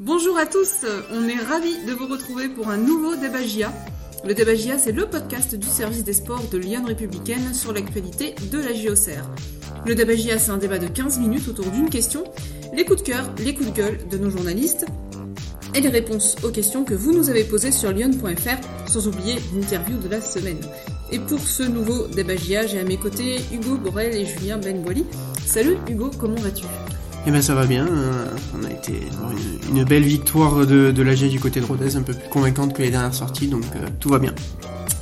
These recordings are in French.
Bonjour à tous, on est ravis de vous retrouver pour un nouveau débat. Le débat c'est le podcast du service des sports de Lyon Républicaine sur l'actualité de la JOCR. Le débat c'est un débat de 15 minutes autour d'une question, les coups de cœur, les coups de gueule de nos journalistes et les réponses aux questions que vous nous avez posées sur lyon.fr, sans oublier l'interview de la semaine. Et pour ce nouveau débat j'ai à mes côtés Hugo Borel et Julien Benboili. Salut Hugo, comment vas-tu? Eh ben ça va bien, euh, on a été une, une belle victoire de, de l'AG du côté de Rodez, un peu plus convaincante que les dernières sorties, donc euh, tout va bien.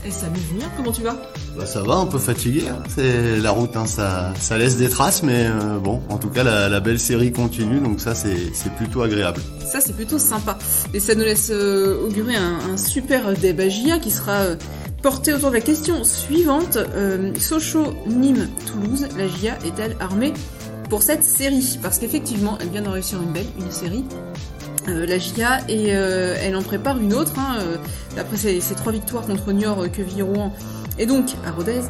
Et salut Julien, comment tu vas? Bah ça va, un peu fatigué. Hein. C'est la route, hein, ça, ça laisse des traces, mais euh, bon, en tout cas la, la belle série continue, donc ça c'est plutôt agréable. Ça c'est plutôt sympa. Et ça nous laisse euh, augurer un, un super débat GIA qui sera euh, porté autour de la question suivante. Euh, Sochaux, Nîmes, Toulouse, la GIA est-elle armée? Pour cette série Parce qu'effectivement, elle vient de réussir une belle, une série. Euh, la GIA et euh, elle en prépare une autre. Hein, euh, après ces, trois victoires contre Niort, Quevilly, Rouen et donc à Rodez,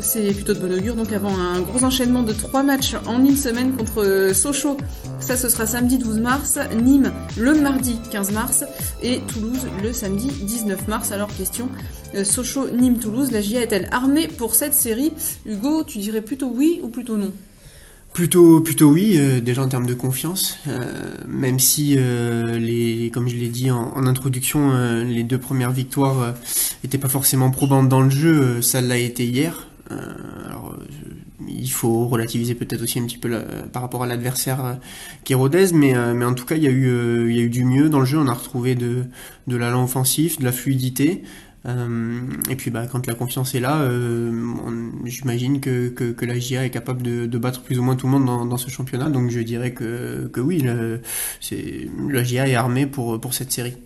c'est plutôt de bon augure. Donc avant un gros enchaînement de trois matchs en une semaine contre Sochaux, ça ce sera samedi 12 mars, Nîmes le mardi 15 mars et Toulouse le samedi 19 mars. Alors question, Sochaux, Nîmes, Toulouse, la GIA est-elle armée pour cette série? Hugo, tu dirais plutôt oui ou plutôt non? Plutôt, plutôt oui, euh, déjà en termes de confiance, euh, même si euh, les, comme je l'ai dit en, introduction, les deux premières victoires n'étaient pas forcément probantes dans le jeu, ça l'a été hier. alors, il faut relativiser peut-être aussi un petit peu la, par rapport à l'adversaire qui est Rodez, mais, mais en tout cas il y a eu, il y a eu du mieux dans le jeu. On a retrouvé de, de l'allant offensif, de la fluidité. Euh, et puis bah, quand la confiance est là, euh, j'imagine que, que, que, la GIA est capable de, de, battre plus ou moins tout le monde dans, dans ce championnat. Donc je dirais que, que oui, le, la GIA est armée pour, pour cette série.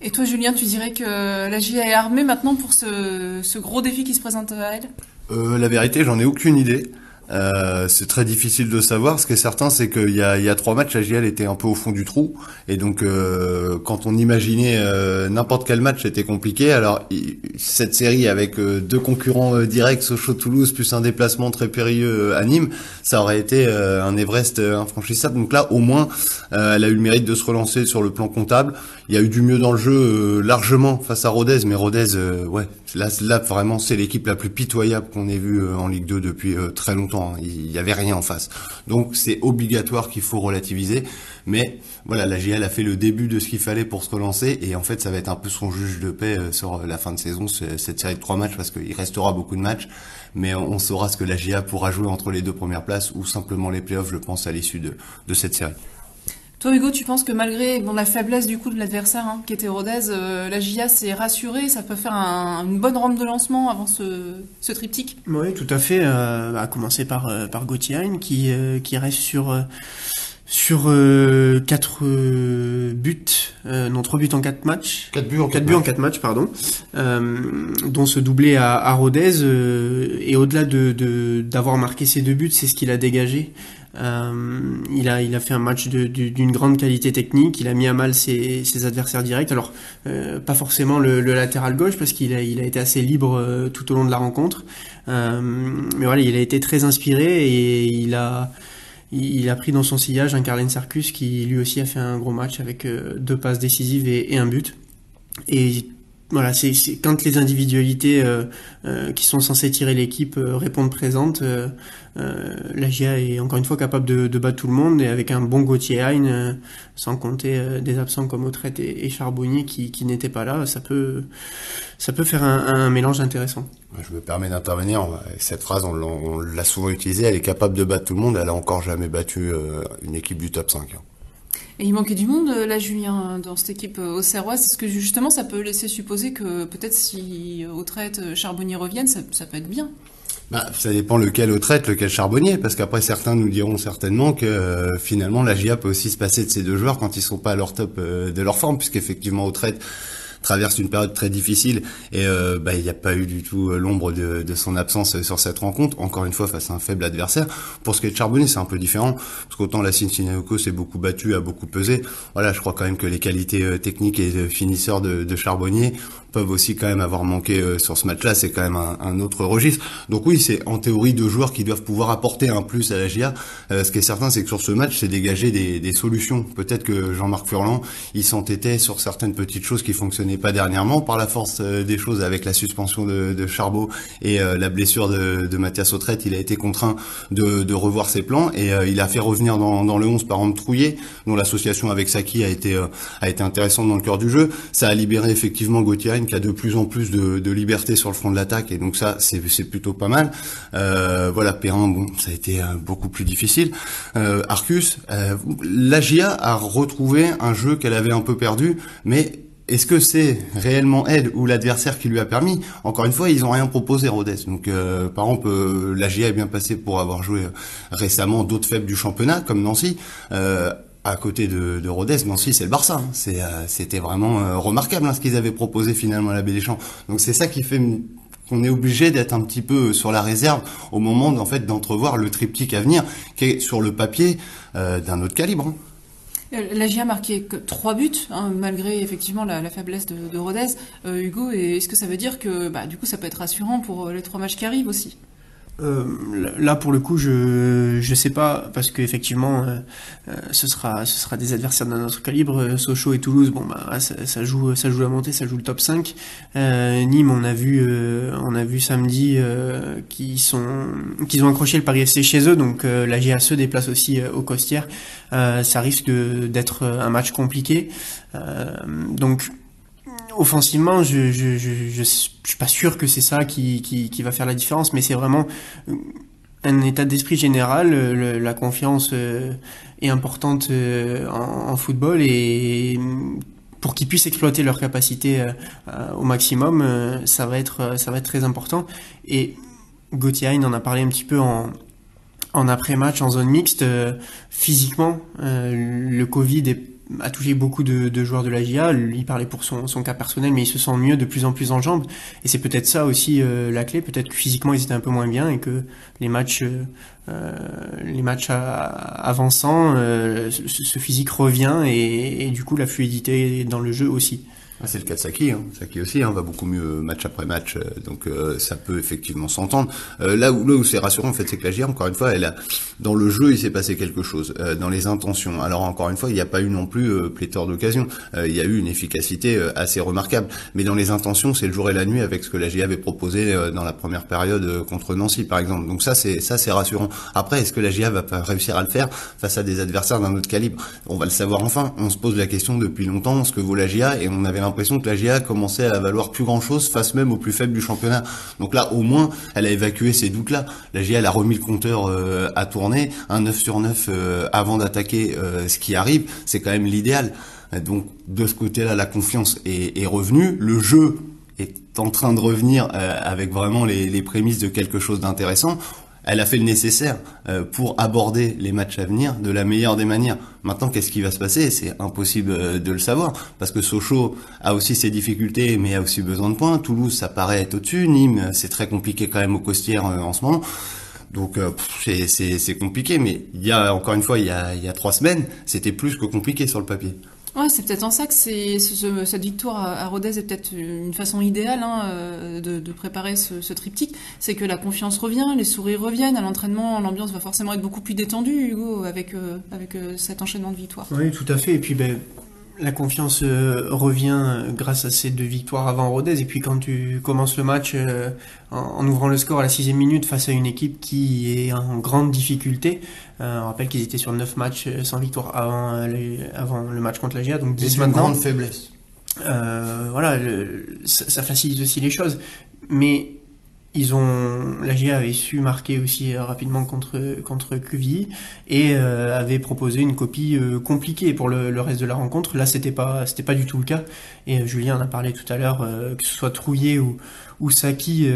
Et toi Julien, tu dirais que la GIA est armée maintenant pour ce, ce gros défi qui se présente à elle? Euh, La vérité, j'en ai aucune idée. Euh, c'est très difficile de savoir. Ce qui est certain, c'est qu'il y y a trois matchs, AGL était un peu au fond du trou. Et donc, euh, quand on imaginait euh, n'importe quel match, c'était compliqué. Alors, cette série avec euh, deux concurrents euh, directs, Sochaux-Toulouse, plus un déplacement très périlleux à Nîmes, ça aurait été un Everest infranchissable. Donc là, au moins, elle a eu le mérite de se relancer sur le plan comptable. Il y a eu du mieux dans le jeu largement face à Rodez, mais Rodez, ouais, là, là vraiment, c'est l'équipe la plus pitoyable qu'on ait vue en Ligue 2 depuis très longtemps. Il n'y avait rien en face. Donc c'est obligatoire qu'il faut relativiser. Mais voilà, la GL a fait le début de ce qu'il fallait pour se relancer. Et en fait, ça va être un peu son juge de paix sur la fin de saison, cette série de trois matchs, parce qu'il restera beaucoup de matchs. Mais on saura ce que la GA pourra jouer entre les deux premières places ou simplement les playoffs, je pense, à l'issue de, de cette série. Toi, Hugo, tu penses que malgré bon, la faiblesse du coup de l'adversaire, hein, qui était Rodez, euh, la GIA s'est rassurée, ça peut faire un, une bonne rampe de lancement avant ce, ce triptyque? Oui, tout à fait. Euh, à commencer par, euh, par Gauthier qui, euh, qui reste sur, euh, sur 4 buts, non 3 buts en 4 matchs. 4 buts en 4, 4 buts en 4 matchs, pardon. dont ce doublé à, à Rodez. et au-delà de, de, d'avoir marqué ces deux buts, c'est ce qu'il a dégagé. Euh, il a il a fait un match d'une grande qualité technique. Il a mis à mal ses, adversaires directs. Alors euh, pas forcément le, latéral gauche parce qu'il a il a été assez libre euh, tout au long de la rencontre. Mais voilà, il a été très inspiré et il a il a pris dans son sillage un Carlen Sarkus qui lui aussi a fait un gros match avec deux passes décisives et, un but. Voilà, c'est quand les individualités euh, euh, qui sont censées tirer l'équipe euh, répondent présentes, la GIA est encore une fois capable de, battre tout le monde et avec un bon Gauthier Hein, sans compter des absents comme Autrette et, Charbonnier qui, n'étaient pas là, ça peut faire un, un mélange intéressant. Je me permets d'intervenir. Cette phrase, on l'a souvent utilisée. Elle est capable de battre tout le monde. Elle a encore jamais battu une équipe du top 5. Et il manquait du monde, là, Julien, dans cette équipe auxerroise. Est-ce que justement, ça peut laisser supposer que peut-être si Autrette, Charbonnier reviennent, ça, peut être bien bah, ça dépend lequel Autrette, lequel Charbonnier, parce qu'après certains nous diront certainement que euh, finalement la GIA peut aussi se passer de ces deux joueurs quand ils sont pas à leur top euh, de leur forme, puisqu'effectivement Autrette traverse une période très difficile et bah, il n'y a pas eu du tout l'ombre de, de, son absence sur cette rencontre. Encore une fois face à un faible adversaire. Pour ce qui est de Charbonnet, c'est un peu différent parce qu'autant la Cincinnati s'est beaucoup battu, a beaucoup pesé. Voilà, je crois quand même que les qualités techniques et finisseurs de, de Charbonnier peuvent aussi quand même avoir manqué euh, sur ce match-là. C'est quand même un, autre registre. Donc oui, c'est en théorie deux joueurs qui doivent pouvoir apporter un plus à la GIA. Euh, ce qui est certain, c'est que sur ce match, c'est dégager des, des solutions. Peut-être que Jean-Marc Furlan, il s'entêtait sur certaines petites choses qui fonctionnaient pas dernièrement par la force euh, des choses avec la suspension de, de Charbot et la blessure de, de Mathias Autrette. Il a été contraint de, de revoir ses plans et il a fait revenir dans, dans le 11 par Trouillet, dont l'association avec Saki a été a été intéressante dans le cœur du jeu. Ça a libéré effectivement Gauthier qui a de plus en plus de, de liberté sur le front de l'attaque et donc ça c'est plutôt pas mal. Euh, voilà, Perrin, bon, ça a été euh, beaucoup plus difficile. Euh, Arcus, euh, la GIA a retrouvé un jeu qu'elle avait un peu perdu, mais est-ce que c'est réellement elle ou l'adversaire qui lui a permis? Encore une fois, ils ont rien proposé Rodez. Donc, euh, par exemple, euh, la GIA est bien passée pour avoir joué récemment d'autres faibles du championnat, comme Nancy. Euh, à côté de, de Rodez, Nancy, c'est le Barça. Hein. Euh, c'était vraiment euh, remarquable hein, ce qu'ils avaient proposé finalement à la Baie des Champs. Donc c'est ça qui fait qu'on est obligé d'être un petit peu sur la réserve au moment en fait d'entrevoir le triptyque à venir, qui est sur le papier euh, d'un autre calibre. Hein. La GIA a marqué que trois buts, hein, malgré effectivement la, faiblesse de, de Rodez. Hugo, est-ce que ça veut dire que bah, du coup ça peut être rassurant pour les trois matchs qui arrivent aussi? Euh, là pour le coup je je sais pas parce que effectivement euh, euh, ce sera ce sera des adversaires d'un autre calibre Sochaux et Toulouse. Bon bah ça, joue ça joue la montée ça joue le top 5 Nîmes on a vu on a vu samedi qui sont qu'ils ont accroché le Paris FC chez eux. Donc la GA se déplace aussi au Costières. Ça risque d'être un match compliqué. Donc offensivement, je, je, suis pas sûr que c'est ça qui, va faire la différence, mais c'est vraiment un état d'esprit général. la confiance euh, est importante euh, en, football et pour qu'ils puissent exploiter leur capacité euh, au maximum, ça va être ça va être très important. Et Gauthier en a parlé un petit peu en en après-match, en zone mixte, physiquement, le Covid est a touché beaucoup de, joueurs de la GIA. Il parlait pour son, cas personnel, mais il se sent mieux de plus en plus en jambes. Et c'est peut-être ça aussi euh, la clé. Peut-être que physiquement ils étaient un peu moins bien et que les matchs, euh, euh les matchs avançant, ce, ce, physique revient et, et, du coup la fluidité dans le jeu aussi. Ah, c'est le cas de Saki, hein. Saki aussi hein, va beaucoup mieux match après match, euh, donc euh, ça peut effectivement s'entendre. Euh, là où, là c'est rassurant en fait, c'est que la GIA, encore une fois, dans le jeu il s'est passé quelque chose, dans les intentions. Alors encore une fois, il n'y a pas eu non plus pléthore d'occasions, il y a eu une efficacité assez remarquable, mais dans les intentions, c'est le jour et la nuit avec ce que la GIA avait proposé dans la première période contre Nancy par exemple. Donc ça c'est ça c'est rassurant. Après, est-ce que la GIA va réussir à le faire face à des adversaires d'un autre calibre? On va le savoir enfin. On se pose la question depuis longtemps ce que vaut la GIA et on avait que la GIA commençait à valoir plus grand chose face même au plus faible du championnat. Donc là, au moins, elle a évacué ces doutes-là. La GIA, elle a remis le compteur euh, à tourner, un 9 sur 9 euh, avant d'attaquer euh, ce qui arrive, c'est quand même l'idéal. Donc de ce côté-là, la confiance est, est revenue. Le jeu est en train de revenir avec vraiment les, les prémices de quelque chose d'intéressant elle a fait le nécessaire euh, pour aborder les matchs à venir de la meilleure des manières. Maintenant, qu'est-ce qui va se passer? C'est impossible euh, de le savoir parce que Sochaux a aussi ses difficultés, mais a aussi besoin de points. Toulouse, ça paraît être au-dessus. Nîmes, c'est très compliqué quand même au Costières euh, en ce moment. Donc c'est compliqué, mais il y a encore une fois, il y a, il y a trois semaines, c'était plus que compliqué sur le papier. Ouais, c'est peut-être en ça que cette victoire à, Rodez est peut-être une façon idéale hein, euh, de, préparer ce, ce triptyque. C'est que la confiance revient, les sourires reviennent à l'entraînement, l'ambiance va forcément être beaucoup plus détendue, Hugo, avec euh, euh, cet enchaînement de victoires. Oui, tout à fait. Et puis ben la confiance revient grâce à ces deux victoires avant Rodez. Et puis quand tu commences le match en, ouvrant le score à la sixième minute face à une équipe qui est en grande difficulté, on rappelle qu'ils étaient sur 9 matchs euh, sans victoire avant, euh, avant le match contre la GIA, donc 10 maintenant. grande faiblesse. Euh, voilà, ça, ça, facilite aussi les choses. Mais ils ont, la GIA avait su marquer aussi rapidement contre contre QVI et euh, avait proposé une copie compliquée pour le, le, reste de la rencontre. Là, c'était pas c'était pas du tout le cas. Et Julien en a parlé tout à l'heure, que ce soit Trouillet ou Saki,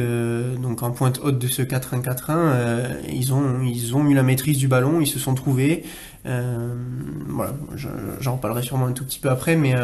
donc en pointe haute de ce 4-1-4-1, ils ont ils ont eu la maîtrise du ballon, ils se sont trouvés. voilà, j'en reparlerai sûrement un tout petit peu après, mais,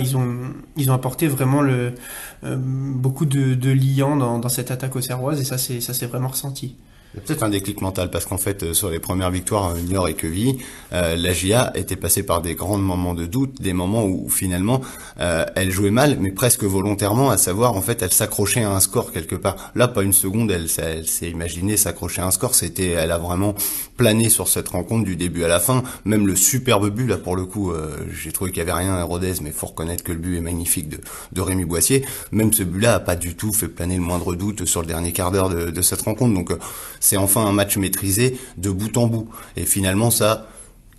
ils ont ils ont apporté vraiment le beaucoup de, de liants dans, cette attaque au Serroise et ça c'est ça s'est vraiment ressenti. Peut-être un déclic mental parce qu'en fait euh, sur les premières victoires euh, Niort et Quevilly, euh, la GIA était passée par des grands moments de doute, des moments où finalement elle jouait mal, mais presque volontairement, à savoir en fait elle s'accrochait à un score quelque part. Là pas une seconde, elle, elle s'est imaginée s'accrocher à un score, c'était elle a vraiment plané sur cette rencontre du début à la fin. Même le superbe but là pour le coup, j'ai trouvé qu'il y avait rien à Rodez, mais faut reconnaître que le but est magnifique de, de Rémi Boissier. Même ce but-là a pas du tout fait planer le moindre doute sur le dernier quart d'heure de, de cette rencontre. Donc c'est enfin un match maîtrisé de bout en bout. Et finalement, ça,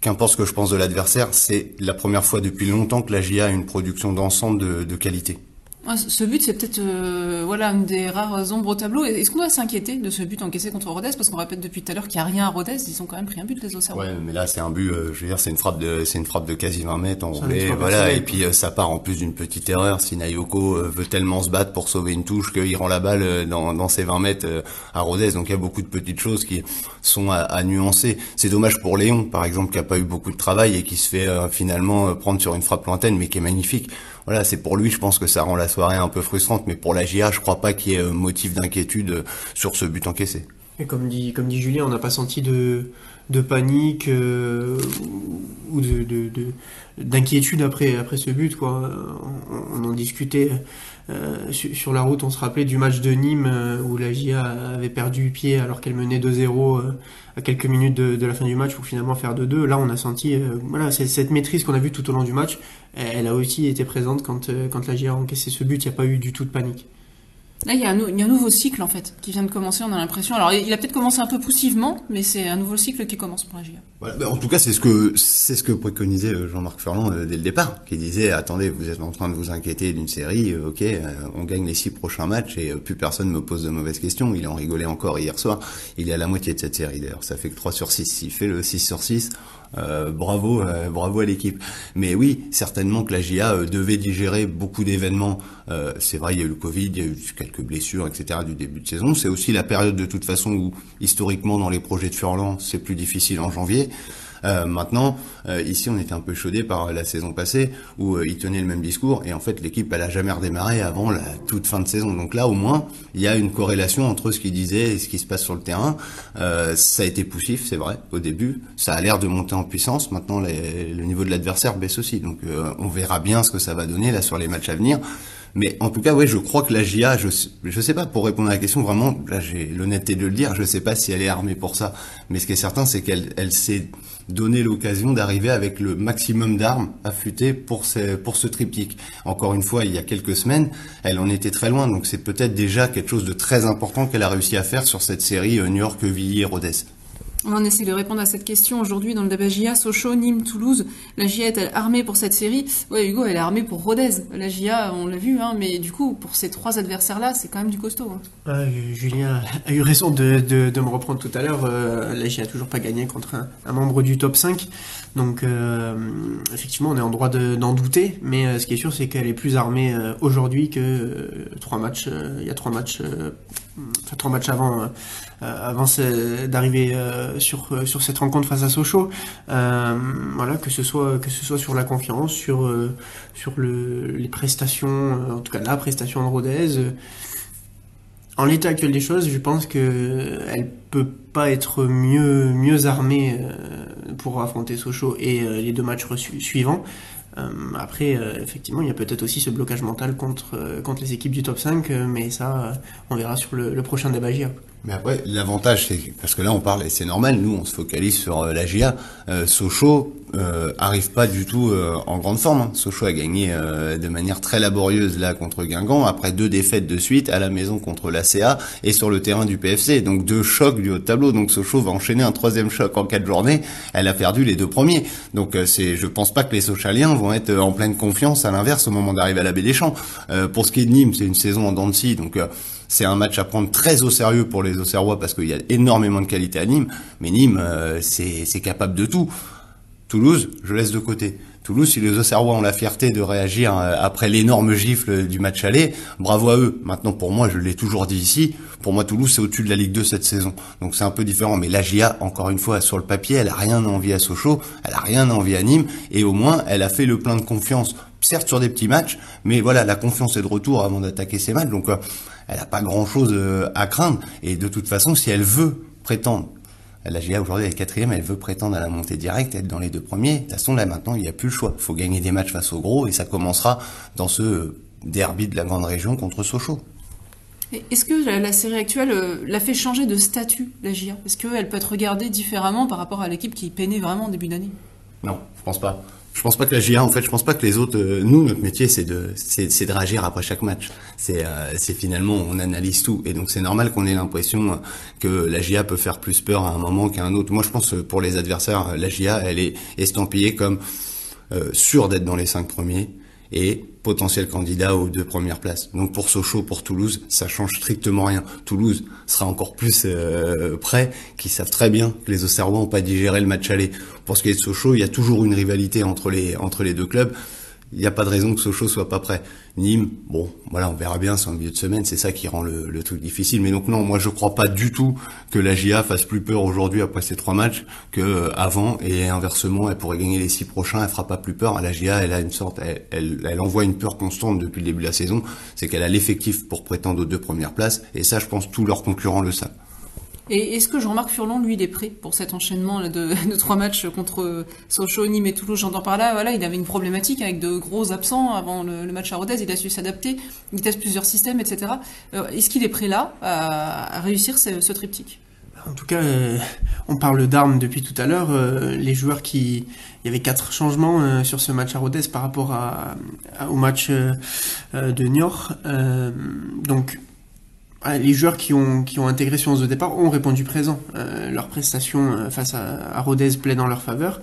qu'importe ce que je pense de l'adversaire, c'est la première fois depuis longtemps que la GIA a une production d'ensemble de qualité. Ce but, c'est peut-être euh, voilà une des rares ombres au tableau. Est-ce qu'on doit s'inquiéter de ce but encaissé contre Rodez? Parce qu'on répète depuis tout à l'heure qu'il n'y a rien à Rodez. Ils ont quand même pris un but les Auxerrois. Ouais, mais là c'est un but. Euh, je veux dire, c'est une frappe de, c'est une frappe de quasi 20 mètres enroulée. Voilà, et puis euh, ça part en plus d'une petite erreur. Si Nayoko veut tellement se battre pour sauver une touche qu'il rend la balle dans, dans ses 20 mètres à Rodez. Donc il y a beaucoup de petites choses qui sont à, à nuancer. C'est dommage pour Léon, par exemple, qui a pas eu beaucoup de travail et qui se fait finalement prendre sur une frappe lointaine, mais qui est magnifique voilà, c'est pour lui, je pense que ça rend la soirée un peu frustrante, mais pour la GIA, je crois pas qu'il y ait euh, motif d'inquiétude euh, sur ce but encaissé. Et comme dit, comme dit Julien, on n'a pas senti de, de panique euh, ou de, d'inquiétude après, après ce but. Quoi. On, en discutait sur, la route, on se rappelait du match de Nîmes où la GIA avait perdu pied alors qu'elle menait 2-0 à quelques minutes de, la fin du match pour finalement faire 2-2. Là, on a senti voilà, cette maîtrise qu'on a vue tout au long du match elle a aussi été présente quand, euh, quand la GIA a encaissé ce but, il n'y a pas eu du tout de panique. Là, il y, a un, nouveau cycle en fait qui vient de commencer. On a l'impression. Alors, il a peut-être commencé un peu poussivement, mais c'est un nouveau cycle qui commence pour la GIA. Voilà, en tout cas, c'est ce que c'est ce que préconisait euh, Jean-Marc Ferland euh, dès le départ, qui disait attendez, vous êtes en train de vous inquiéter d'une série. ok, on gagne les six prochains matchs et plus personne me pose de mauvaises questions. Il en rigolait encore hier soir. Il est à la moitié de cette série d'ailleurs. Ça fait que 3 sur 6. S'il fait le 6 sur 6, euh, bravo, euh, bravo à l'équipe. Mais oui, certainement que la GIA euh, devait digérer beaucoup d'événements. c'est vrai, il y a eu le Covid, il y a eu quelques blessures, etc. du début de saison. C'est aussi la période de toute façon où, historiquement, dans les projets de Furlan, c'est plus difficile en janvier. Euh, maintenant, euh, ici, on était un peu chaudé par la saison passée où euh, il tenait le même discours et en fait, l'équipe, elle a jamais redémarré avant la toute fin de saison. Donc là, au moins, il y a une corrélation entre ce qu'il disait et ce qui se passe sur le terrain. ça a été poussif, c'est vrai, au début. Ça a l'air de monter en puissance. Maintenant, le niveau de l'adversaire baisse aussi. Donc, on verra bien ce que ça va donner là sur les matchs à venir. Mais en tout cas, oui, je crois que la GIA, je, je sais pas, pour répondre à la question, vraiment, là j'ai l'honnêteté de le dire, je sais pas si elle est armée pour ça. Mais ce qui est certain, c'est qu'elle elle s'est donné l'occasion d'arriver avec le maximum d'armes affûtées pour, ce, pour ce triptyque. Encore une fois, il y a quelques semaines, elle en était très loin, donc c'est peut-être déjà quelque chose de très important qu'elle a réussi à faire sur cette série euh, New York, Villiers, Rodez. On va essayer de répondre à cette question aujourd'hui dans le débat GIA. Sochaux, Nîmes, Toulouse. La GIA est-elle armée pour cette série? Ouais, Hugo, elle est armée pour Rodez. La GIA, on l'a vu, hein, mais du coup, pour ces trois adversaires-là, c'est quand même du costaud. Hein. Julien a eu raison de, me reprendre tout à l'heure. Euh, la GIA a toujours pas gagné contre un, membre du top 5. Donc, euh, effectivement, on est en droit d'en douter. Mais euh, ce qui est sûr, c'est qu'elle est plus armée aujourd'hui que trois matchs. Il y a trois matchs, trois matchs avant, avant d'arriver sur euh, sur cette rencontre face à Sochaux. Euh, voilà, que ce soit que ce soit sur la confiance, sur euh, sur le, les prestations, en tout cas la prestation de Rodez. En l'état actuel des choses, je pense que elle peut pas être mieux mieux armée pour affronter Sochaux et les deux matchs suivants. Après, effectivement, il y a peut-être aussi ce blocage mental contre, contre les équipes du top 5, mais ça, on verra sur le, prochain débat. Mais après, l'avantage, c'est parce que là, on parle, et c'est normal, nous, on se focalise sur euh, la GIA. Euh, Sochaux euh, arrive pas du tout euh, en grande forme. Hein. Sochaux a gagné de manière très laborieuse là contre Guingamp, après deux défaites de suite à la maison contre la CA et sur le terrain du PFC. Donc deux chocs du haut de tableau. Donc Sochaux va enchaîner un troisième choc en quatre journées. Elle a perdu les deux premiers. Donc c'est, je pense pas que les Sochaliens vont être en pleine confiance. À l'inverse, au moment d'arriver à la Baie des Champs. pour ce qui est de Nîmes, c'est une saison en dents de scie. Donc c'est un match à prendre très au sérieux pour les Auxerrois parce qu'il y a énormément de qualité à Nîmes. Mais Nîmes, euh, c'est capable de tout. Toulouse, je laisse de côté. Toulouse, si les Auxerrois ont la fierté de réagir euh, après l'énorme gifle du match aller, bravo à eux. Maintenant, pour moi, je l'ai toujours dit ici, pour moi, Toulouse, c'est au-dessus de la Ligue 2 cette saison. Donc c'est un peu différent. Mais la GIA, encore une fois, sur le papier, elle a rien envie à Sochaux, elle a rien envie à Nîmes, et au moins, elle a fait le plein de confiance. Certes sur des petits matchs, mais voilà, la confiance est de retour avant d'attaquer ces matchs. Donc, euh, elle n'a pas grand-chose euh, à craindre. Et de toute façon, si elle veut prétendre la GA aujourd'hui est quatrième, elle veut prétendre à la montée directe, être dans les deux premiers. De toute façon, là maintenant, il n'y a plus le choix. Il faut gagner des matchs face au gros et ça commencera dans ce derby de la grande région contre Sochaux. Est-ce que la, série actuelle euh, l'a fait changer de statut, la GIA Est-ce qu'elle peut être regardée différemment par rapport à l'équipe qui peinait vraiment au début d'année? Non, je pense pas. Je pense pas que la GIA, en fait, je pense pas que les autres. Euh, nous, notre métier, c'est de, c'est, de réagir après chaque match. C'est, euh, c'est finalement, on analyse tout, et donc c'est normal qu'on ait l'impression que la GIA peut faire plus peur à un moment qu'à un autre. Moi, je pense que pour les adversaires, la GIA, elle est estampillée comme euh, sûre d'être dans les cinq premiers et potentiel candidat aux deux premières places. Donc pour Sochaux, pour Toulouse, ça change strictement rien. Toulouse sera encore plus euh, prêt, qui savent très bien que les Auxerrois n'ont pas digéré le match aller. Pour ce qui est de Sochaux, il y a toujours une rivalité entre les entre les deux clubs il n'y a pas de raison que Sochaux soit pas prêt. Nîmes, bon, voilà, on verra bien, c'est en milieu de semaine, c'est ça qui rend le, truc difficile. Mais donc non, moi je crois pas du tout que la GIA fasse plus peur aujourd'hui après ces trois matchs que euh, avant, et inversement, elle pourrait gagner les six prochains, elle fera pas plus peur. La GIA, elle a une sorte, elle, envoie une peur constante depuis le début de la saison, c'est qu'elle a l'effectif pour prétendre aux deux premières places, et ça, je pense, tous leurs concurrents le savent. Et est-ce que Jean-Marc Furlan, lui, il est prêt pour cet enchaînement de, trois matchs contre Sochaux, Nîmes et Toulouse J'entends par là, voilà, il avait une problématique avec de gros absents avant le, match à Rodez, il a su s'adapter, il teste plusieurs systèmes, etc. Euh, est-ce qu'il est prêt là à, réussir ce, triptyque? En tout cas, euh, on parle d'armes depuis tout à l'heure. Euh, les joueurs qui, il y avait quatre changements sur ce match à Rodez par rapport au match de Niort. donc, les joueurs qui ont, qui ont intégré sur 11 de départ ont répondu présent. Euh, leur prestation euh, face à, à Rodez plaît dans leur faveur.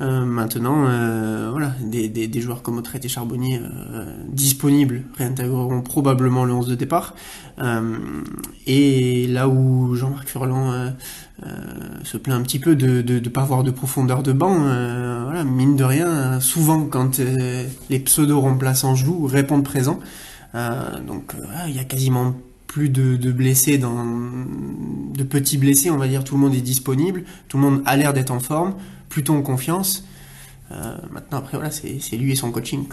Euh, maintenant, euh, voilà, des, des, des, joueurs comme Autrette et Charbonnier euh, disponibles réintégreront probablement le 11 de départ. et là où Jean-Marc Furlan se plaint un petit peu de ne de, pas avoir de profondeur de banc, voilà, mine de rien, souvent quand les pseudo-remplaçants jouent, répondent présent. donc il y a quasiment plus de, blessés, dans, de petits blessés, on va dire, tout le monde est disponible, tout le monde a l'air d'être en forme, plutôt en confiance. Euh, maintenant, après, voilà, c'est lui et son coaching.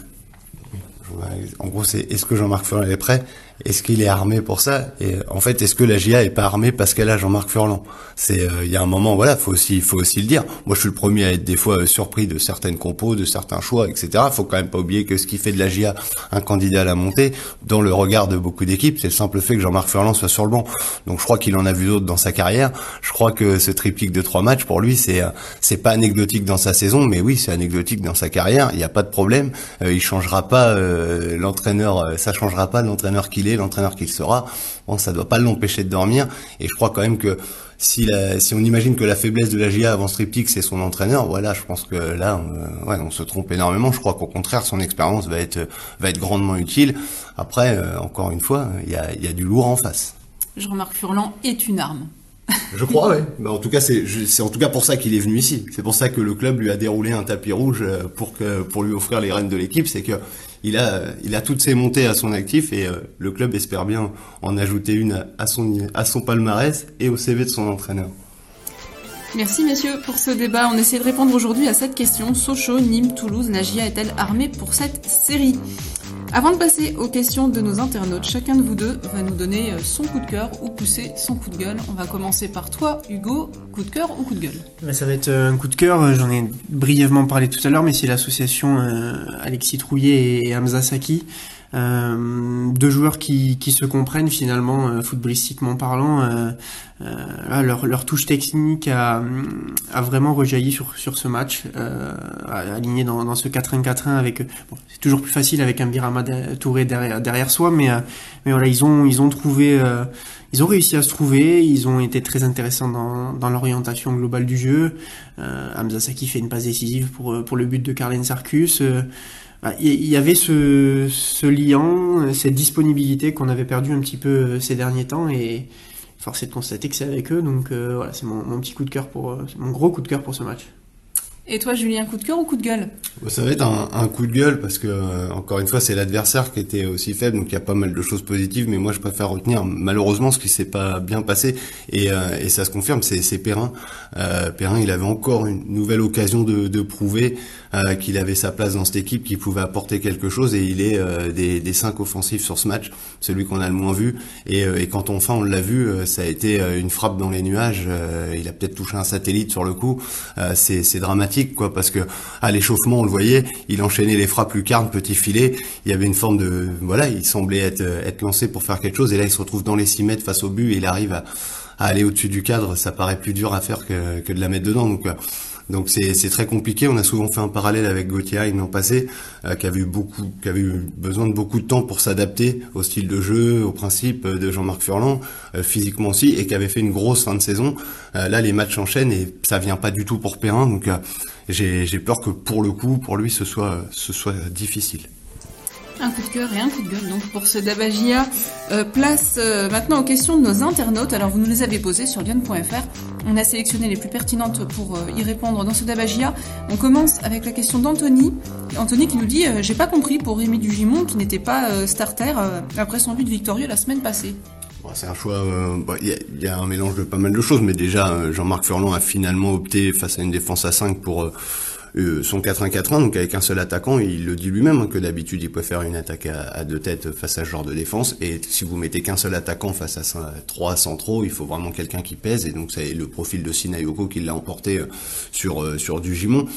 En gros, c'est est-ce que Jean-Marc Furlan est prêt? Est-ce qu'il est armé pour ça? Et en fait, est-ce que la GIA est pas armée parce qu'elle a Jean-Marc Furlan? C'est euh, il y a un moment, voilà, faut aussi faut aussi le dire. Moi, je suis le premier à être des fois euh, surpris de certaines compos, de certains choix, etc. Faut quand même pas oublier que ce qui fait de la GIA un candidat à la montée, dans le regard de beaucoup d'équipes, c'est le simple fait que Jean-Marc Furlan soit sur le banc. Donc, je crois qu'il en a vu d'autres dans sa carrière. Je crois que ce triptyque de trois matchs pour lui, c'est euh, c'est pas anecdotique dans sa saison, mais oui, c'est anecdotique dans sa carrière. Il n'y a pas de problème. il changera pas euh, l'entraîneur, ça changera pas l'entraîneur qu'il est, l'entraîneur qu'il sera. Bon, ça doit pas l'empêcher de dormir. Et je crois quand même que si, si on imagine que la faiblesse de la GIA avant Striptease c'est son entraîneur, voilà, je pense que là, on, ouais, on se trompe énormément. Je crois qu'au contraire, son expérience va être va être grandement utile. Après, euh, encore une fois, il y a, y a du lourd en face. Je remarque Furlan est une arme. Je crois, oui. Bah, en tout cas, c'est, c'est en tout cas pour ça qu'il est venu ici. C'est pour ça que le club lui a déroulé un tapis rouge pour que, pour lui offrir les rênes de l'équipe. C'est que il a, toutes ses montées à son actif et euh, le club espère bien en ajouter une à son, à son palmarès et au CV de son entraîneur. Merci messieurs pour ce débat. On essaie de répondre aujourd'hui à cette question. Sochaux, Nîmes, Toulouse, la GIA est-elle armée pour cette série? Avant de passer aux questions de nos internautes, chacun de vous deux va nous donner euh, son coup de cœur ou pousser son coup de gueule. On va commencer par toi, Hugo. Coup de cœur ou coup de gueule? Ça va être euh, un coup de cœur. J'en ai brièvement parlé tout à l'heure, mais c'est l'association euh, Alexis Trouillet et Hamza Saki. Deux joueurs qui, qui, se comprennent finalement footballistiquement parlant euh, leur, leur, touche technique a, a, vraiment rejailli sur, sur ce match, euh, aligné dans, dans ce 4-1-4-1 avec. Bon, c'est toujours plus facile avec un Birama Touré derrière, derrière soi, mais, euh, mais voilà, ils ont, ils ont trouvé. Euh, ils ont réussi à se trouver, ils ont été très intéressants dans, dans l'orientation globale du jeu. Euh, Hamza Saki fait une passe décisive pour, pour le but de Carlen Sarkus. Il y avait ce, ce lien, cette disponibilité qu'on avait perdu un petit peu ces derniers temps et, force est de constater que c'est avec eux. Donc euh, voilà, c'est mon, petit coup de cœur pour, euh, mon gros coup de cœur pour ce match. Et toi, Julien, coup de cœur ou coup de gueule? Ça va être un, coup de gueule parce que, euh, encore une fois, c'est l'adversaire qui était aussi faible, donc il y a pas mal de choses positives, mais moi je préfère retenir malheureusement ce qui s'est pas bien passé, et, euh, et ça se confirme, c'est Perrin. Euh, Perrin, il avait encore une nouvelle occasion de, de prouver euh, qu'il avait sa place dans cette équipe, qu'il pouvait apporter quelque chose, et il est des, des cinq offensifs sur ce match, celui qu'on a le moins vu, et, et quand enfin on l'a vu, ça a été une frappe dans les nuages, il a peut-être touché un satellite sur le coup, c'est dramatique quoi, parce que à l'échauffement, on le voyait, il enchaînait les frappes lucarnes, petit filet, il y avait une forme de, voilà, il semblait être, être lancé pour faire quelque chose, et là, il se retrouve dans les 6 mètres face au but, et il arrive à, aller au-dessus du cadre, ça paraît plus dur à faire que, que de la mettre dedans, donc donc c'est très compliqué. On a souvent fait un parallèle avec Gauthier l'an passé, euh, qui avait eu beaucoup, qui avait eu besoin de beaucoup de temps pour s'adapter au style de jeu, au principe de Jean-Marc Furlan, euh, physiquement aussi, et qui avait fait une grosse fin de saison. Euh, là, les matchs enchaînent et ça vient pas du tout pour Perrin. Donc j'ai peur que pour le coup, pour lui, ce soit ce soit difficile. Un coup de cœur et un coup de gueule donc pour ce Dabagia. Euh, place euh, maintenant aux questions de nos internautes. Alors vous nous les avez posées sur lyon.fr. On a sélectionné les plus pertinentes pour euh, y répondre dans ce Dabagia. On commence avec la question d'Anthony. Anthony qui nous dit J'ai pas compris pour Rémi Dugimon qui n'était pas starter après son but victorieux la semaine passée. C'est un choix. Bah, il y, y, a un mélange de pas mal de choses, mais déjà Jean-Marc Furlan a finalement opté face à une défense à 5 pour euh, son 4-1-4-1, donc avec un seul attaquant, il le dit lui-même hein, que d'habitude il préfère une attaque à, deux têtes face à ce genre de défense. Et si vous mettez qu'un seul attaquant face à trois centraux, il faut vraiment quelqu'un qui pèse. Et donc c'est le profil de Sinayoko qui l'a emporté euh, sur euh, sur du Gimon.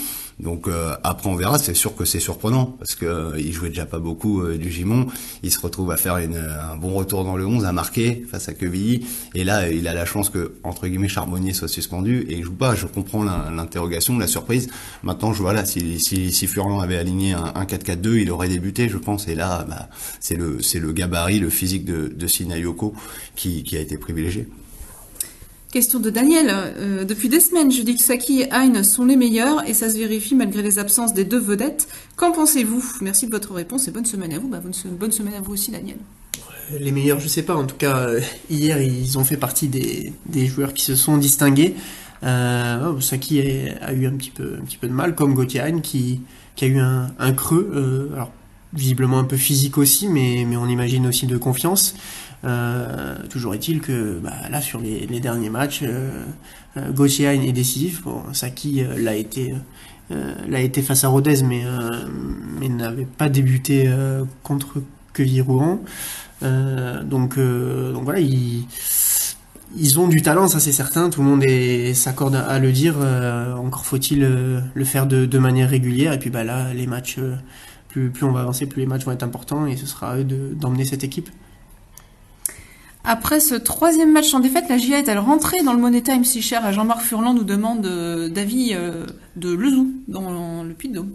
Donc euh, après on verra, c'est sûr que c'est surprenant parce que euh, il jouait déjà pas beaucoup euh, du Gimon, il se retrouve à faire une, un bon retour dans le 11 à marquer face à Quevilly. Et là il a la chance que entre guillemets Charbonnier soit suspendu et il joue pas, je comprends l'interrogation, la surprise. Maintenant je vois là si si, si Furlan avait aligné un, 4-4-2, il aurait débuté je pense. Et là bah, c'est le c'est le gabarit, le physique de, de Sinayoko qui, qui a été privilégié. Question de Daniel. Euh, depuis des semaines, je dis que Saki et Hein sont les meilleurs et ça se vérifie malgré les absences des deux vedettes. Qu'en pensez-vous? Merci de votre réponse et bonne semaine à vous. Bah, bonne, semaine à vous aussi, Daniel. Les meilleurs, je sais pas. En tout cas, euh, hier, ils ont fait partie des, joueurs qui se sont distingués. Euh, Saki a, eu un petit peu, de mal, comme Gauthier Hein qui, a eu un, creux. Euh, visiblement un peu physique aussi, mais on imagine aussi de confiance. Euh, toujours est-il que bah, là sur les, derniers matchs, euh, euh est décisif. Bon, Saki euh, l'a été, l'a été face à Rodez, mais n'avait pas débuté contre Quevilly-Rouen. donc voilà, ils ont du talent, ça c'est certain, tout le monde s'accorde à le dire, encore faut-il le faire de, manière régulière, et puis bah là, les matchs, plus, plus on va avancer, plus les matchs vont être importants, et ce sera à eux d'emmener cette équipe. Après ce troisième match en défaite, la GIA est-elle rentrée dans le Money Time si cher à Jean-Marc Furlan nous demande euh, d'avis euh, de Lezou dans le Puy-de-Dôme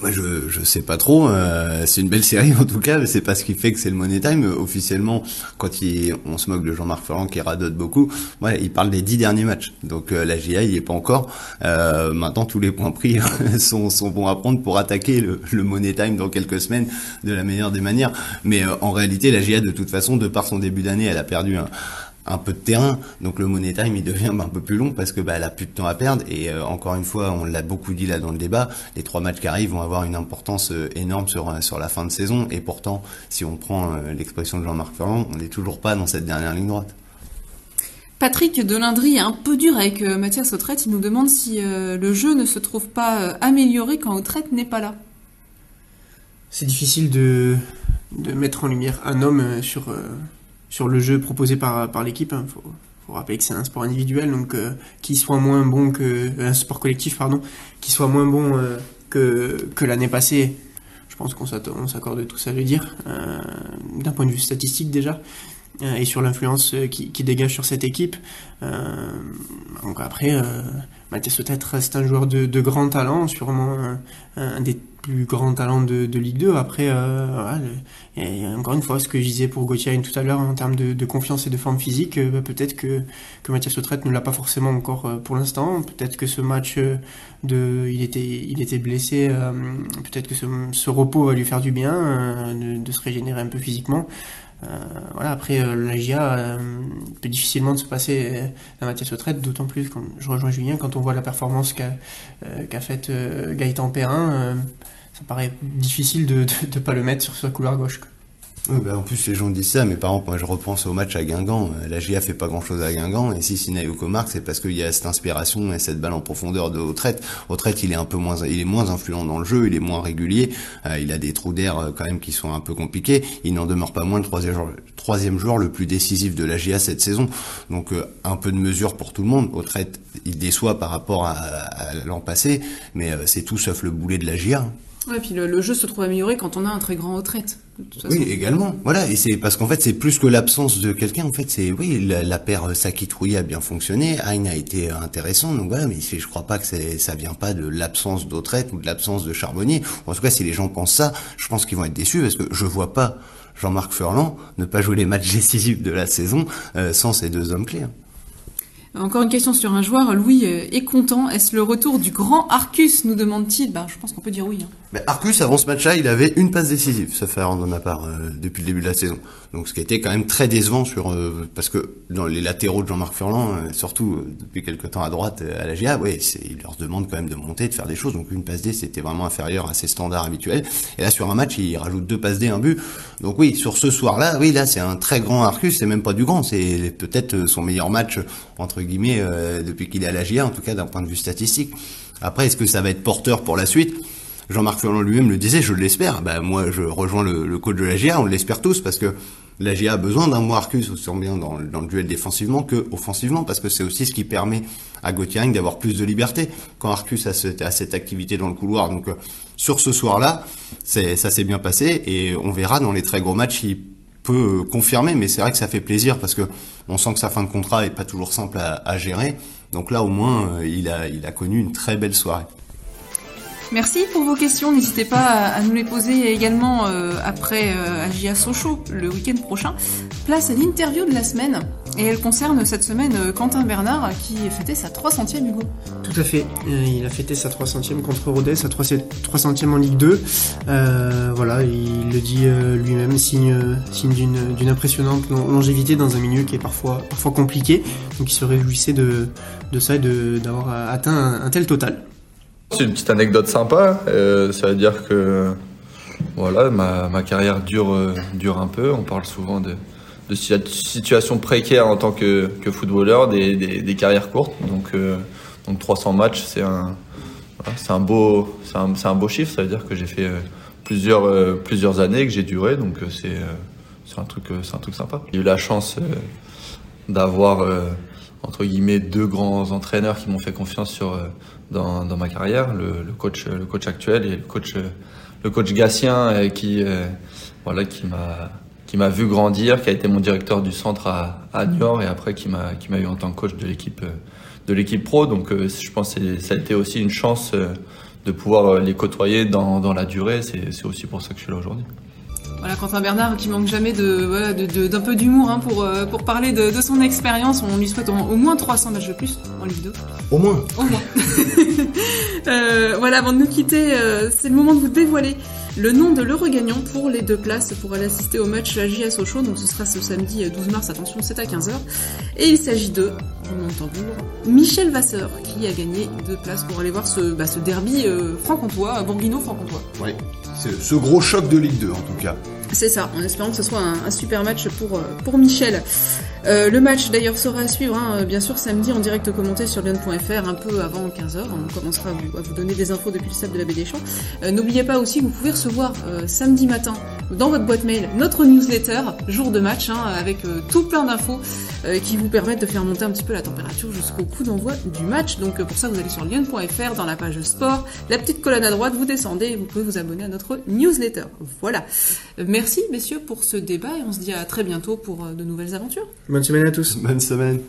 moi, je je sais pas trop. Euh, c'est une belle série en tout cas, mais c'est pas ce qui fait que c'est le Money Time. Officiellement, quand il, on se moque de Jean-Marc Ferrand qui radote beaucoup, ouais, il parle des dix derniers matchs. Donc euh, la GIA, il est pas encore. Euh, maintenant, tous les points pris sont, bons à prendre pour attaquer le, le Money Time dans quelques semaines de la meilleure des manières. Mais en réalité, la GIA, de toute façon, de par son début d'année, elle a perdu un un peu de terrain. Donc le money time, il devient un peu plus long parce que bah, elle a plus de temps à perdre. Et euh, encore une fois, on l'a beaucoup dit là dans le débat, les trois matchs qui arrivent vont avoir une importance euh, énorme sur euh, sur la fin de saison. Et pourtant, si on prend l'expression de Jean-Marc Ferrand, on n'est toujours pas dans cette dernière ligne droite. Patrick Delindry est un peu dur avec Mathias Autrette. Il nous demande si le jeu ne se trouve pas amélioré quand Autrette n'est pas là. C'est difficile de, de mettre en lumière un homme sur, sur le jeu proposé par, par l'équipe. Il hein. faut, rappeler que c'est un sport individuel, donc euh, qui soit moins bon que un sport collectif, pardon, qui soit moins bon euh, que, que l'année passée. Je pense qu'on s'accorde tous à le dire, euh, d'un point de vue statistique déjà, et sur l'influence qui, qui, dégage sur cette équipe. donc après, Mathias peut reste un joueur de, grand talent, sûrement un, des plus grand talent de, Ligue 2. Après, euh, et encore une fois, ce que je disais pour Gauthier tout à l'heure en termes de, confiance et de forme physique, euh, peut-être que, que Mathias Autrette ne l'a pas forcément encore euh, pour l'instant. Peut-être que ce match, euh, de, il, était, blessé, peut-être que ce, repos va lui faire du bien, de, se régénérer un peu physiquement. Voilà, après, la GIA peut difficilement se passer la Mathias Autrette, d'autant plus, quand je rejoins Julien, quand on voit la performance qu'a qu'a faite Gaëtan Perrin, ça paraît difficile de ne pas le mettre sur sa couloir gauche. Bah, en plus, les gens disent ça, mais par exemple, moi je repense au match à Guingamp. Euh, la GIA fait pas grand chose à Guingamp, et si Sinayoko marque, c'est parce qu'il y a cette inspiration et cette balle en profondeur de Autrette. Autrette, il est un peu moins, il est moins influent dans le jeu, il est moins régulier, euh, il a des trous d'air euh, quand même qui sont un peu compliqués. Il n'en demeure pas moins le troisième joueur, troisième joueur le plus décisif de la GIA cette saison. Donc un peu de mesure pour tout le monde. Autrette, il déçoit par rapport à, à l'an passé, mais c'est tout sauf le boulet de la GIA. Ouais, puis le, jeu se trouve amélioré quand on a un très grand retraite. Oui, également. Voilà, et c'est parce qu'en fait, c'est plus que l'absence de quelqu'un. En fait, c'est oui, la, la paire Saki a bien fonctionné. Aïn a été intéressant. Donc voilà, mais je crois pas que ça vient pas de l'absence d'Autrette ou de l'absence de Charbonnier. En tout cas, si les gens pensent ça, je pense qu'ils vont être déçus parce que je vois pas Jean-Marc Furlan ne pas jouer les matchs décisifs de la saison euh, sans ces deux hommes clés. Encore une question sur un joueur. Louis est content? Est-ce le retour du grand Arcus? Nous demande-t-il bah, Je pense qu'on peut dire oui. Hein. Arcus, avant ce match-là, il avait une passe décisive, ça fait de ma part, euh, depuis le début de la saison. Donc ce qui était quand même très décevant sur euh, parce que dans les latéraux de Jean-Marc Furlan, euh, surtout depuis quelques temps à droite à la GA, ouais, il leur demande quand même de monter, de faire des choses. Donc une passe D, c'était vraiment inférieur à ses standards habituels. Et là, sur un match, il rajoute deux passes D, un but. Donc oui, sur ce soir-là, oui, là, c'est un très grand Arcus. C'est même pas du grand, c'est peut-être son meilleur match entre guillemets depuis qu'il est à la GA, en tout cas d'un point de vue statistique. Après, est-ce que ça va être porteur pour la suite? Jean-Marc Furlan lui-même le disait, je l'espère. Bah, moi, je rejoins le, coach de la GA, on l'espère tous, parce que la GA a besoin d'un Arcus aussi bien dans, le duel défensivement que offensivement, parce que c'est aussi ce qui permet à Gauthier d'avoir plus de liberté quand Arcus a, cette activité dans le couloir. Donc, euh, sur ce soir-là, ça s'est bien passé, et on verra dans les très gros matchs peut euh, confirmer, mais c'est vrai que ça fait plaisir, parce que on sent que sa fin de contrat est pas toujours simple à, gérer. Donc là, au moins, euh, il a, il a connu une très belle soirée. Merci pour vos questions. N'hésitez pas à nous les poser également euh, après euh, Agia Sochaux le week-end prochain. Place à l'interview de la semaine. Et elle concerne cette semaine euh, Quentin Bernard qui fêtait sa 300e Hugo. Tout à fait. il a fêté sa 300e contre Rodez, sa 300e en Ligue 2. voilà, il le dit lui-même, signe, d'une impressionnante longévité dans un milieu qui est parfois, compliqué. Donc il se réjouissait de ça et d'avoir atteint un tel total. C'est une petite anecdote sympa. Euh, ça veut dire que voilà, ma, ma carrière dure, euh, dure un peu. On parle souvent de, de situations précaires en tant que, que footballeur, des, des, carrières courtes. Donc, euh, donc 300 matchs, c'est un, un, beau, un, un, beau chiffre. Ça veut dire que j'ai fait plusieurs, plusieurs années, que j'ai duré. Donc c'est, c'est, un truc, c'est un truc sympa. J'ai eu la chance d'avoir entre guillemets deux grands entraîneurs qui m'ont fait confiance sur dans, ma carrière, le, le, coach, le actuel et le coach, le coach Gatien euh, qui, euh, m'a vu grandir, qui a été mon directeur du centre à, à Niort et après qui m'a eu en tant que coach de l'équipe pro. Donc euh, je pense que ça a été aussi une chance de pouvoir les côtoyer dans la durée. C'est aussi pour ça que je suis là aujourd'hui. Voilà, Quentin Bernard qui manque jamais de voilà, d'un peu d'humour hein, pour euh, pour parler de, de, son expérience. On lui souhaite au moins 300 matchs de plus en Ligue 2. Au moins. Au moins. euh, voilà, avant de nous quitter, euh, c'est le moment de vous dévoiler le nom de l'heureux gagnant pour les deux places pour aller assister au match la JS Sochaux. Donc ce sera ce samedi 12 mars, attention, c'est à 15h. Et il s'agit de, tambour, Michel Vasseur qui a gagné deux places pour aller voir ce, bah, ce derby franc-comtois, bourguino-franc-comtois. Oui, ce gros choc de Ligue 2 en tout cas. C'est ça, en espérant que ce soit un, super match pour, euh, pour Michel. Euh, le match d'ailleurs sera à suivre, hein, bien sûr, samedi en direct commenté sur lyon.fr un peu avant 15h. On commencera à vous, donner des infos depuis le stade de la Baie des Champs. Euh, n'oubliez pas aussi que vous pouvez recevoir samedi matin dans votre boîte mail notre newsletter, jour de match, hein, avec tout plein d'infos qui vous permettent de faire monter un petit peu la température jusqu'au coup d'envoi du match. Donc pour ça, vous allez sur lyon.fr dans la page sport, la petite colonne à droite, vous descendez et vous pouvez vous abonner à notre newsletter. Voilà. Merci messieurs pour ce débat et on se dit à très bientôt pour euh, de nouvelles aventures. Bonne semaine à tous. Bonne semaine.